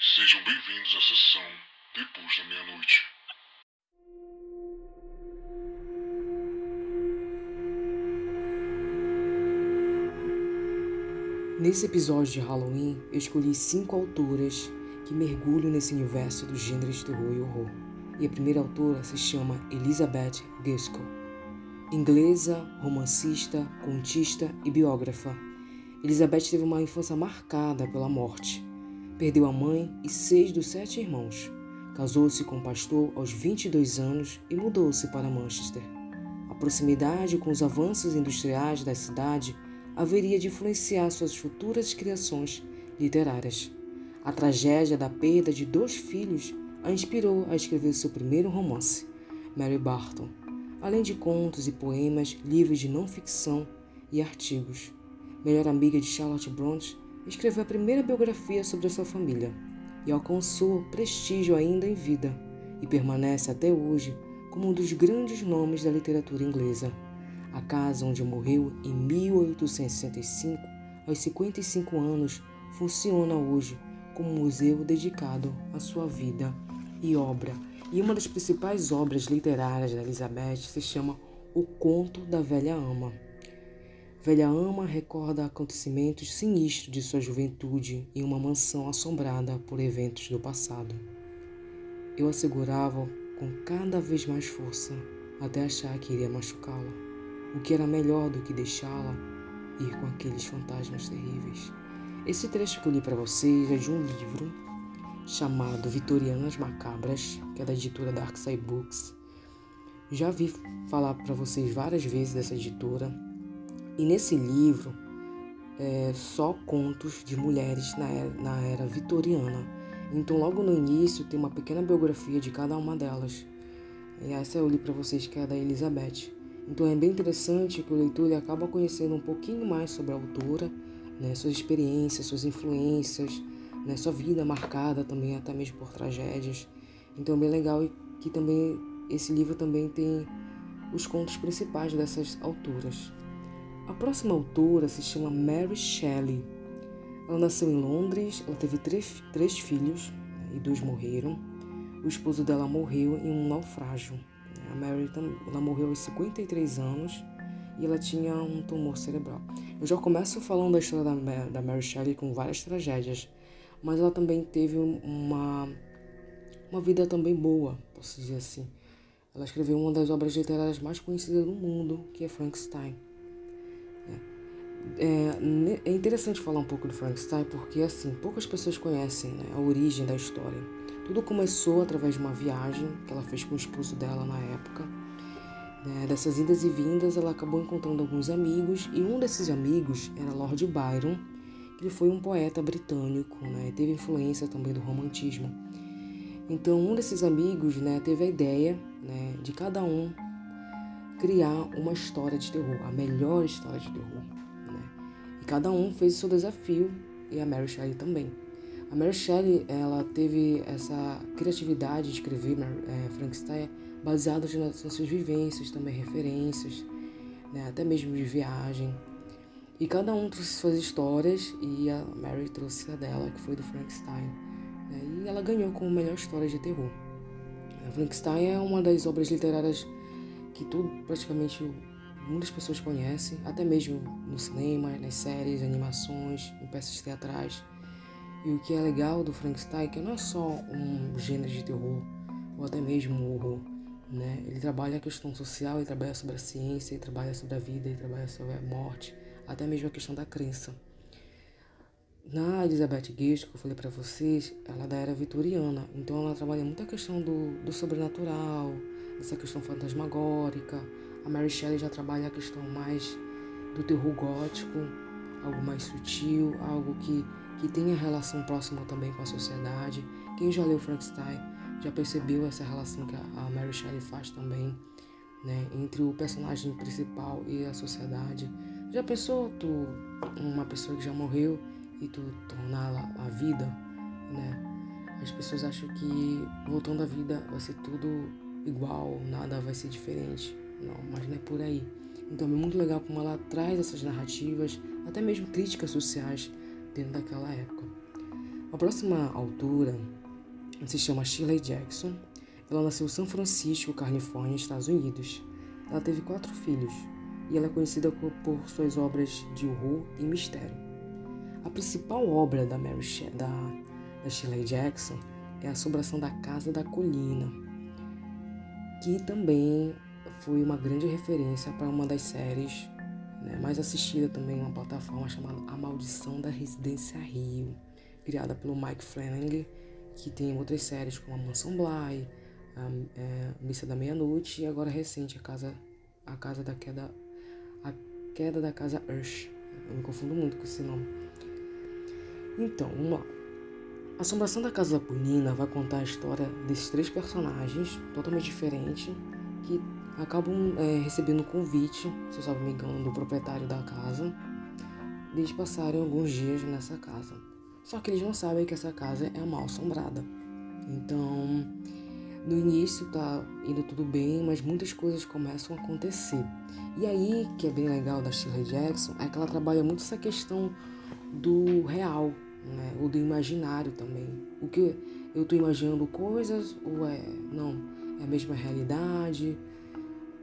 Sejam bem-vindos à sessão Depois da Meia-Noite. Nesse episódio de Halloween, eu escolhi cinco autoras que mergulham nesse universo do gênero de terror e horror. E a primeira autora se chama Elizabeth Gaskell. Inglesa, romancista, contista e biógrafa, Elizabeth teve uma infância marcada pela morte. Perdeu a mãe e seis dos sete irmãos. Casou-se com um pastor aos 22 anos e mudou-se para Manchester. A proximidade com os avanços industriais da cidade haveria de influenciar suas futuras criações literárias. A tragédia da perda de dois filhos a inspirou a escrever seu primeiro romance, Mary Barton, além de contos e poemas, livros de não ficção e artigos. Melhor amiga de Charlotte Bronte, escreveu a primeira biografia sobre a sua família e alcançou prestígio ainda em vida e permanece até hoje como um dos grandes nomes da literatura inglesa. A casa onde morreu em 1865, aos 55 anos, funciona hoje como um museu dedicado à sua vida e obra. E uma das principais obras literárias da Elizabeth se chama O Conto da Velha Ama. Velha Ama recorda acontecimentos sinistros de sua juventude em uma mansão assombrada por eventos do passado. Eu a segurava com cada vez mais força até achar que iria machucá-la o que era melhor do que deixá-la ir com aqueles fantasmas terríveis. Esse trecho que eu li para vocês é de um livro chamado Vitorianas Macabras, que é da editora Darkside Books. Já vi falar para vocês várias vezes dessa editora. E nesse livro é só contos de mulheres na era, na era vitoriana. Então, logo no início, tem uma pequena biografia de cada uma delas. E essa eu li para vocês, que é da Elizabeth. Então é bem interessante que o leitor ele acaba conhecendo um pouquinho mais sobre a autora, né, suas experiências, suas influências, né, sua vida marcada também até mesmo por tragédias. Então é bem legal que também esse livro também tem os contos principais dessas autoras. A próxima autora se chama Mary Shelley. Ela nasceu em Londres, ela teve três, três filhos né, e dois morreram. O esposo dela morreu em um naufrágio. A Mary ela morreu aos 53 anos e ela tinha um tumor cerebral. Eu já começo falando da história da, da Mary Shelley com várias tragédias, mas ela também teve uma, uma vida também boa, posso dizer assim. Ela escreveu uma das obras literárias mais conhecidas do mundo, que é Frankenstein. É, é, interessante falar um pouco de Frankenstein porque, assim, poucas pessoas conhecem né, a origem da história. Tudo começou através de uma viagem que ela fez com o esposo dela na época. É, dessas idas e vindas, ela acabou encontrando alguns amigos e um desses amigos era Lord Byron, que foi um poeta britânico, né, e teve influência também do romantismo. Então, um desses amigos né, teve a ideia né, de cada um criar uma história de terror, a melhor história de terror. Né? Cada um fez o seu desafio, e a Mary Shelley também. A Mary Shelley ela teve essa criatividade de escrever é, Frankenstein baseada nas suas vivências, também referências, né, até mesmo de viagem. E cada um trouxe suas histórias e a Mary trouxe a dela, que foi do Frankenstein. Né, e ela ganhou como melhor história de terror. Frankenstein é uma das obras literárias que tudo, praticamente muitas pessoas conhecem, até mesmo no cinema, nas séries, animações, em peças teatrais. E o que é legal do Frankenstein é que não é só um gênero de terror, ou até mesmo horror, né? Ele trabalha a questão social, ele trabalha sobre a ciência, ele trabalha sobre a vida, ele trabalha sobre a morte, até mesmo a questão da crença. Na Elizabeth Guest, que eu falei para vocês, ela é da era vitoriana, então ela trabalha muito a questão do, do sobrenatural, essa questão fantasmagórica. A Mary Shelley já trabalha a questão mais do terror gótico, algo mais sutil, algo que que tenha relação próxima também com a sociedade. Quem já leu Frankenstein já percebeu essa relação que a Mary Shelley faz também, né, entre o personagem principal e a sociedade. Já pensou tu, uma pessoa que já morreu e tu torná-la a vida, né? As pessoas acham que voltando à vida vai ser tudo igual, nada vai ser diferente. Não, mas não é por aí. Então é muito legal como ela traz essas narrativas, até mesmo críticas sociais dentro daquela época. A próxima autora se chama Shirley Jackson. Ela nasceu em São Francisco, Califórnia, Estados Unidos. Ela teve quatro filhos e ela é conhecida por suas obras de horror e mistério. A principal obra da Mary She da, da Shirley Jackson é A Assombração da Casa da Colina, que também foi uma grande referência para uma das séries né, mais assistida também, uma plataforma chamada A Maldição da Residência Rio criada pelo Mike Flanagan, que tem outras séries como A Mansão Bly, a, é, Missa da Meia-Noite e agora recente a Casa, a Casa da Queda, a Queda da Casa Ursh. Eu me confundo muito com esse nome. Então, uma a Assombração da Casa da Punina vai contar a história desses três personagens totalmente diferentes que acabam é, recebendo um convite, se eu não me engano, do proprietário da casa, de passarem alguns dias nessa casa. Só que eles não sabem que essa casa é mal assombrada. Então, no início tá indo tudo bem, mas muitas coisas começam a acontecer. E aí, que é bem legal da Shirley Jackson, é que ela trabalha muito essa questão do real, né? Ou do imaginário também. O que eu tô imaginando coisas ou é não, é a mesma realidade?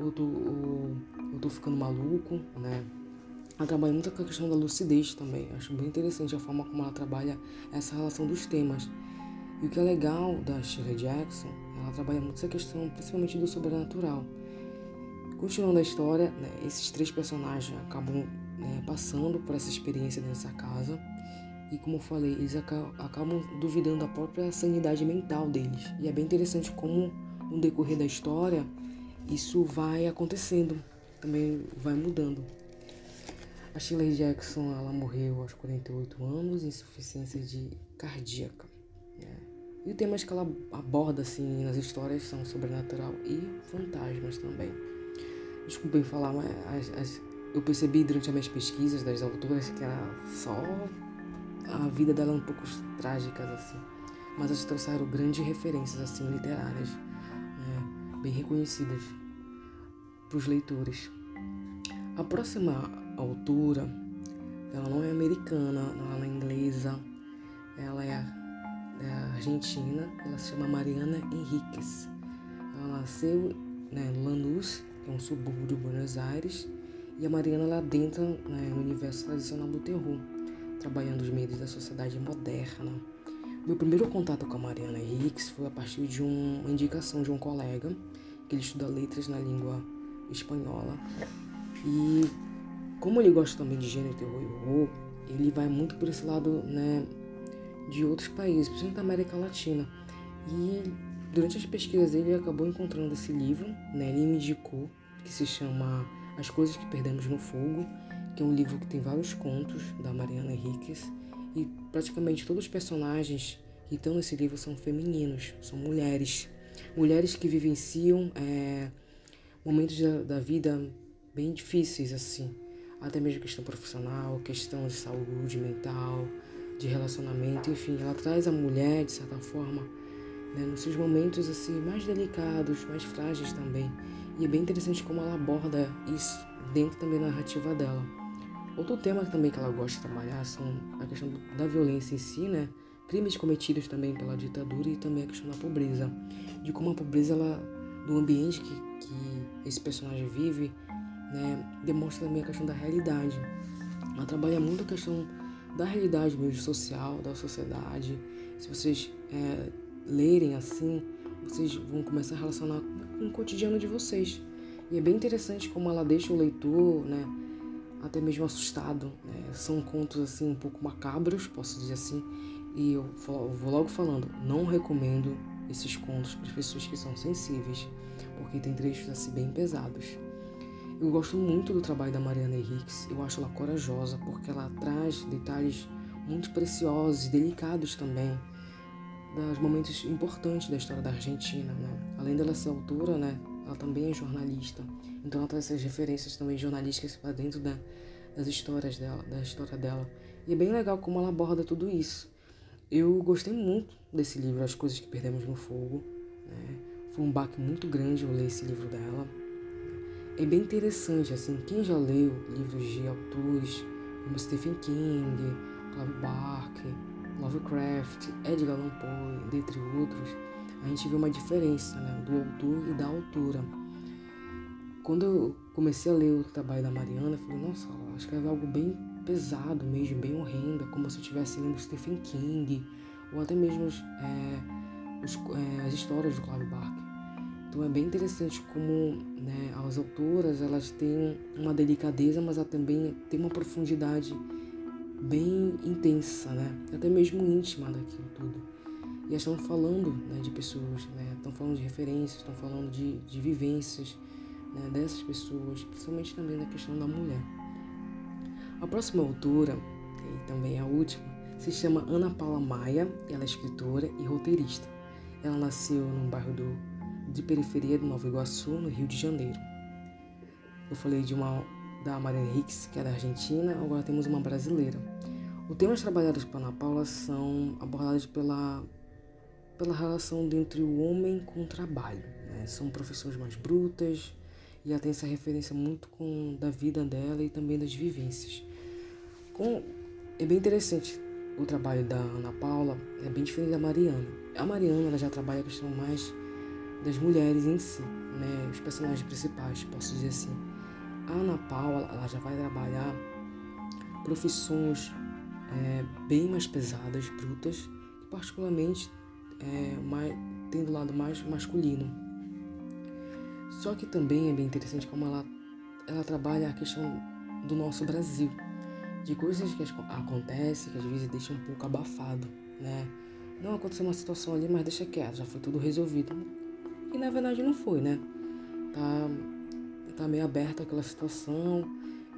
Ou, tô, eu tô ficando maluco, né? Ela trabalha muito com a questão da lucidez também. Eu acho bem interessante a forma como ela trabalha essa relação dos temas. E o que é legal da Shirley Jackson, ela trabalha muito essa questão, principalmente do sobrenatural. Continuando a história, né, esses três personagens acabam né, passando por essa experiência nessa casa. E como eu falei, eles acabam duvidando da própria sanidade mental deles. E é bem interessante como, no decorrer da história, isso vai acontecendo, também vai mudando. A Shirley Jackson ela morreu aos 48 anos, insuficiência de cardíaca. Né? E os temas que ela aborda assim nas histórias são sobrenatural e fantasmas também. Desculpem falar, mas as, as, eu percebi durante as minhas pesquisas das autoras que era só a vida dela um pouco trágicas assim, mas elas trouxeram grandes referências assim literárias? Bem reconhecidas para os leitores. A próxima autora, ela não é americana, ela é inglesa, ela é, é argentina, ela se chama Mariana Henriquez. Ela nasceu né, em Lanús, que é um subúrbio de Buenos Aires, e a Mariana ela adentra né, no universo tradicional do terror, trabalhando os meios da sociedade moderna. Meu primeiro contato com a Mariana Henriquez foi a partir de um, uma indicação de um colega, que ele estuda letras na língua espanhola. E como ele gosta também de gênero, terror e horror, ele vai muito por esse lado, né, de outros países, principalmente da América Latina. E durante as pesquisas ele acabou encontrando esse livro, né, ele me indicou, que se chama As Coisas que Perdemos no Fogo, que é um livro que tem vários contos da Mariana Henriquez, e praticamente todos os personagens que estão nesse livro são femininos, são mulheres. Mulheres que vivenciam é, momentos da, da vida bem difíceis, assim até mesmo questão profissional, questão de saúde mental, de relacionamento, enfim, ela traz a mulher, de certa forma, né, nos seus momentos assim mais delicados, mais frágeis também. E é bem interessante como ela aborda isso dentro também da narrativa dela. Outro tema também que ela gosta de trabalhar são a questão da violência em si, né? Crimes cometidos também pela ditadura e também a questão da pobreza. De como a pobreza, ela, do ambiente que, que esse personagem vive, né, demonstra também a questão da realidade. Ela trabalha muito a questão da realidade mesmo social, da sociedade. Se vocês é, lerem assim, vocês vão começar a relacionar com o cotidiano de vocês. E é bem interessante como ela deixa o leitor, né, até mesmo assustado. Né? São contos assim um pouco macabros, posso dizer assim. E eu vou logo falando, não recomendo esses contos para as pessoas que são sensíveis, porque tem trechos assim bem pesados. Eu gosto muito do trabalho da Mariana Henriques. Eu acho ela corajosa porque ela traz detalhes muito preciosos e delicados também dos momentos importantes da história da Argentina, né? Além dela ser autora, né, ela também é jornalista. Então ela traz essas referências também jornalísticas para dentro da, das histórias dela, da história dela. E é bem legal como ela aborda tudo isso. Eu gostei muito desse livro, As Coisas que Perdemos no Fogo. Né? Foi um baque muito grande eu ler esse livro dela é bem interessante, assim, quem já leu livros de autores como Stephen King, Clive Barker, Lovecraft, Edgar Allan Poe, dentre outros, a gente vê uma diferença né, do autor e da autora. Quando eu comecei a ler o trabalho da Mariana, eu falei, nossa, ela escreve algo bem pesado mesmo, bem horrendo, como se eu estivesse lendo Stephen King, ou até mesmo é, os, é, as histórias do Clive Barker. Então é bem interessante como né, as autoras elas têm uma delicadeza, mas ela também tem uma profundidade bem intensa, né? Até mesmo íntima daquilo tudo. E estão falando né, de pessoas, né? Estão falando de referências, estão falando de, de vivências né, dessas pessoas, principalmente também da questão da mulher. A próxima autora, e também a última, se chama Ana Paula Maia, ela é escritora e roteirista. Ela nasceu num bairro do de periferia de Nova Iguaçu, no Rio de Janeiro. Eu falei de uma da Maria Henriques, que é da Argentina, agora temos uma brasileira. Os temas trabalhados por Ana Paula são abordados pela, pela relação entre o homem com o trabalho. Né? São profissões mais brutas e ela tem essa referência muito com da vida dela e também das vivências. Com, é bem interessante o trabalho da Ana Paula, é bem diferente da Mariana. A Mariana ela já trabalha a questão mais das mulheres em si, né? Os personagens principais, posso dizer assim. A Ana Paula, ela já vai trabalhar profissões é, bem mais pesadas, brutas, e particularmente é, mais, lado mais masculino. Só que também é bem interessante como ela, ela trabalha a questão do nosso Brasil, de coisas que acontecem que às vezes deixam um pouco abafado, né? Não aconteceu uma situação ali, mas deixa quieto, já foi tudo resolvido. E na verdade não foi, né? Tá, tá meio aberta aquela situação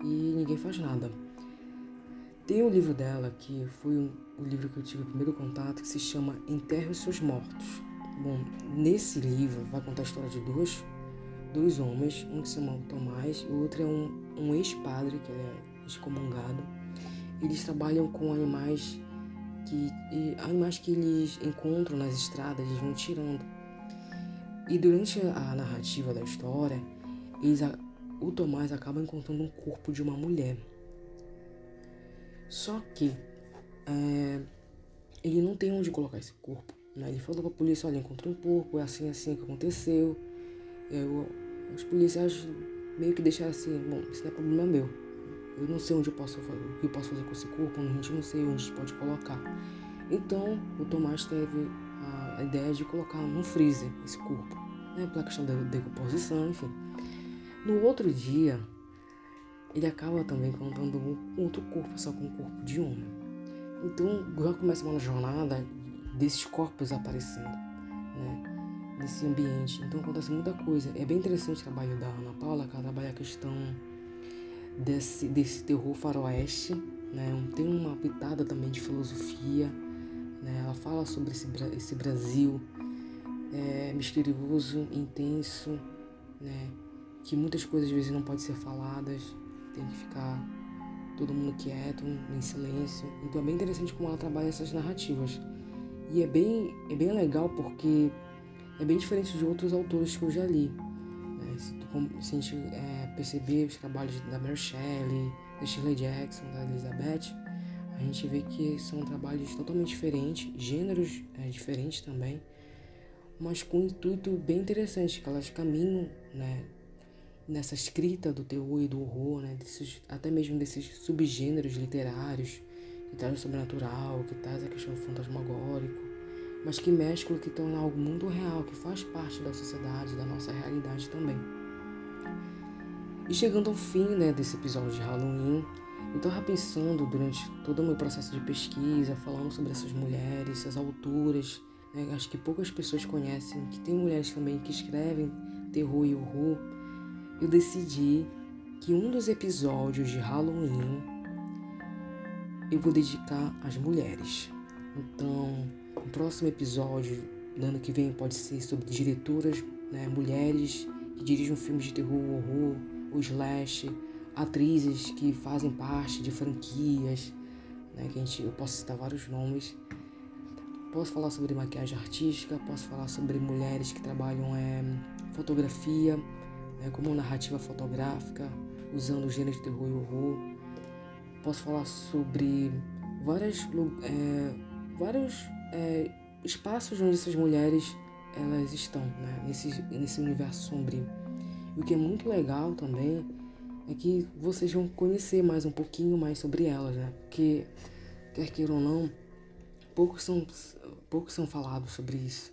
e ninguém faz nada. Tem um livro dela, que foi o livro que eu tive o primeiro contato, que se chama Enterre os Seus Mortos. Bom, nesse livro vai contar a história de dois, dois homens, um que se chama Tomás e o outro é um, um ex-padre, que é excomungado. Eles trabalham com animais que, animais que eles encontram nas estradas, eles vão tirando e durante a narrativa da história, eles, o Tomás acaba encontrando um corpo de uma mulher. Só que é, ele não tem onde colocar esse corpo. Né? Ele falou para a polícia, olha, encontrei um corpo, é assim assim que aconteceu. Eu, os policiais meio que deixaram assim, bom, isso não é problema meu. Eu não sei onde eu posso fazer, o que eu posso fazer com esse corpo, a gente não sei onde pode colocar. Então o Tomás teve a ideia de colocar no freezer esse corpo, né, pela questão da decomposição, enfim. No outro dia, ele acaba também encontrando um outro corpo, só com um corpo de homem. Então, já começa uma jornada desses corpos aparecendo, né, nesse ambiente. Então, acontece muita coisa. É bem interessante o trabalho da Ana Paula, que ela trabalha a questão desse, desse terror faroeste, né, tem uma pitada também de filosofia, né? Ela fala sobre esse, esse Brasil é, misterioso, intenso, né? que muitas coisas às vezes não podem ser faladas, tem que ficar todo mundo quieto, em silêncio. Então é bem interessante como ela trabalha essas narrativas. E é bem, é bem legal porque é bem diferente de outros autores que eu já li. Né? Se, tu, se a gente é, perceber os trabalhos da Mary Shelley, da Shirley Jackson, da Elizabeth, a gente vê que são trabalhos totalmente diferentes, gêneros é, diferentes também, mas com um intuito bem interessante, que elas caminham né, nessa escrita do terror e do horror, né, desses, até mesmo desses subgêneros literários, que traz o sobrenatural, que traz a questão fantasmagórico, mas que mesclam, que torna algo muito real, que faz parte da sociedade, da nossa realidade também. E chegando ao fim né, desse episódio de Halloween, eu estava pensando durante todo o meu processo de pesquisa, falando sobre essas mulheres, essas autoras, né? acho que poucas pessoas conhecem, que tem mulheres também que escrevem terror e horror. Eu decidi que um dos episódios de Halloween eu vou dedicar às mulheres. Então, o próximo episódio do ano que vem pode ser sobre diretoras, né, mulheres que dirigem filmes de terror, horror, ou slash, atrizes que fazem parte de franquias, né, que a gente, eu posso citar vários nomes. Posso falar sobre maquiagem artística, posso falar sobre mulheres que trabalham é, fotografia, né, como narrativa fotográfica, usando o gênero de terror e horror. Posso falar sobre várias, é, vários é, espaços onde essas mulheres elas estão, né? Nesse, nesse universo sombrio. E o que é muito legal também é que vocês vão conhecer mais um pouquinho mais sobre elas, né? Porque, quer queiram ou não, poucos são, poucos são falados sobre isso.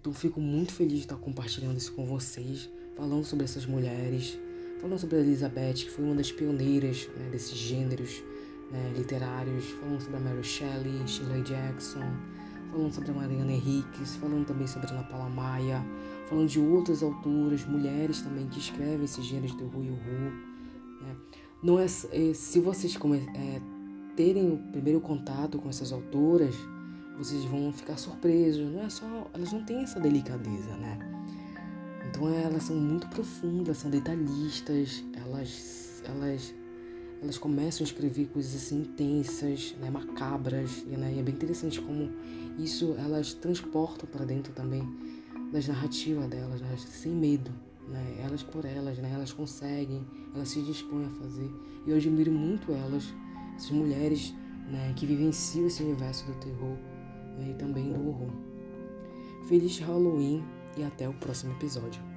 Então fico muito feliz de estar compartilhando isso com vocês, falando sobre essas mulheres, falando sobre a Elizabeth, que foi uma das pioneiras né, desses gêneros né, literários, falando sobre a Mary Shelley, Shirley Jackson, falando sobre a Mariana Henriques, falando também sobre a Ana Paula Maia, falando de outras autoras, mulheres também que escrevem esses gêneros de e horror. Né. Não é, é, se vocês come, é, terem o primeiro contato com essas autoras, vocês vão ficar surpresos. Não é só, elas não têm essa delicadeza, né? Então elas são muito profundas, são detalhistas, elas, elas, elas começam a escrever coisas assim intensas, né, macabras, e, né, e é bem interessante como isso elas transportam para dentro também das narrativas delas, né, sem medo, né, elas por elas, né, elas conseguem, elas se dispõem a fazer. E eu admiro muito elas, essas mulheres né, que vivenciam esse universo do terror né, e também do horror. Feliz Halloween e até o próximo episódio.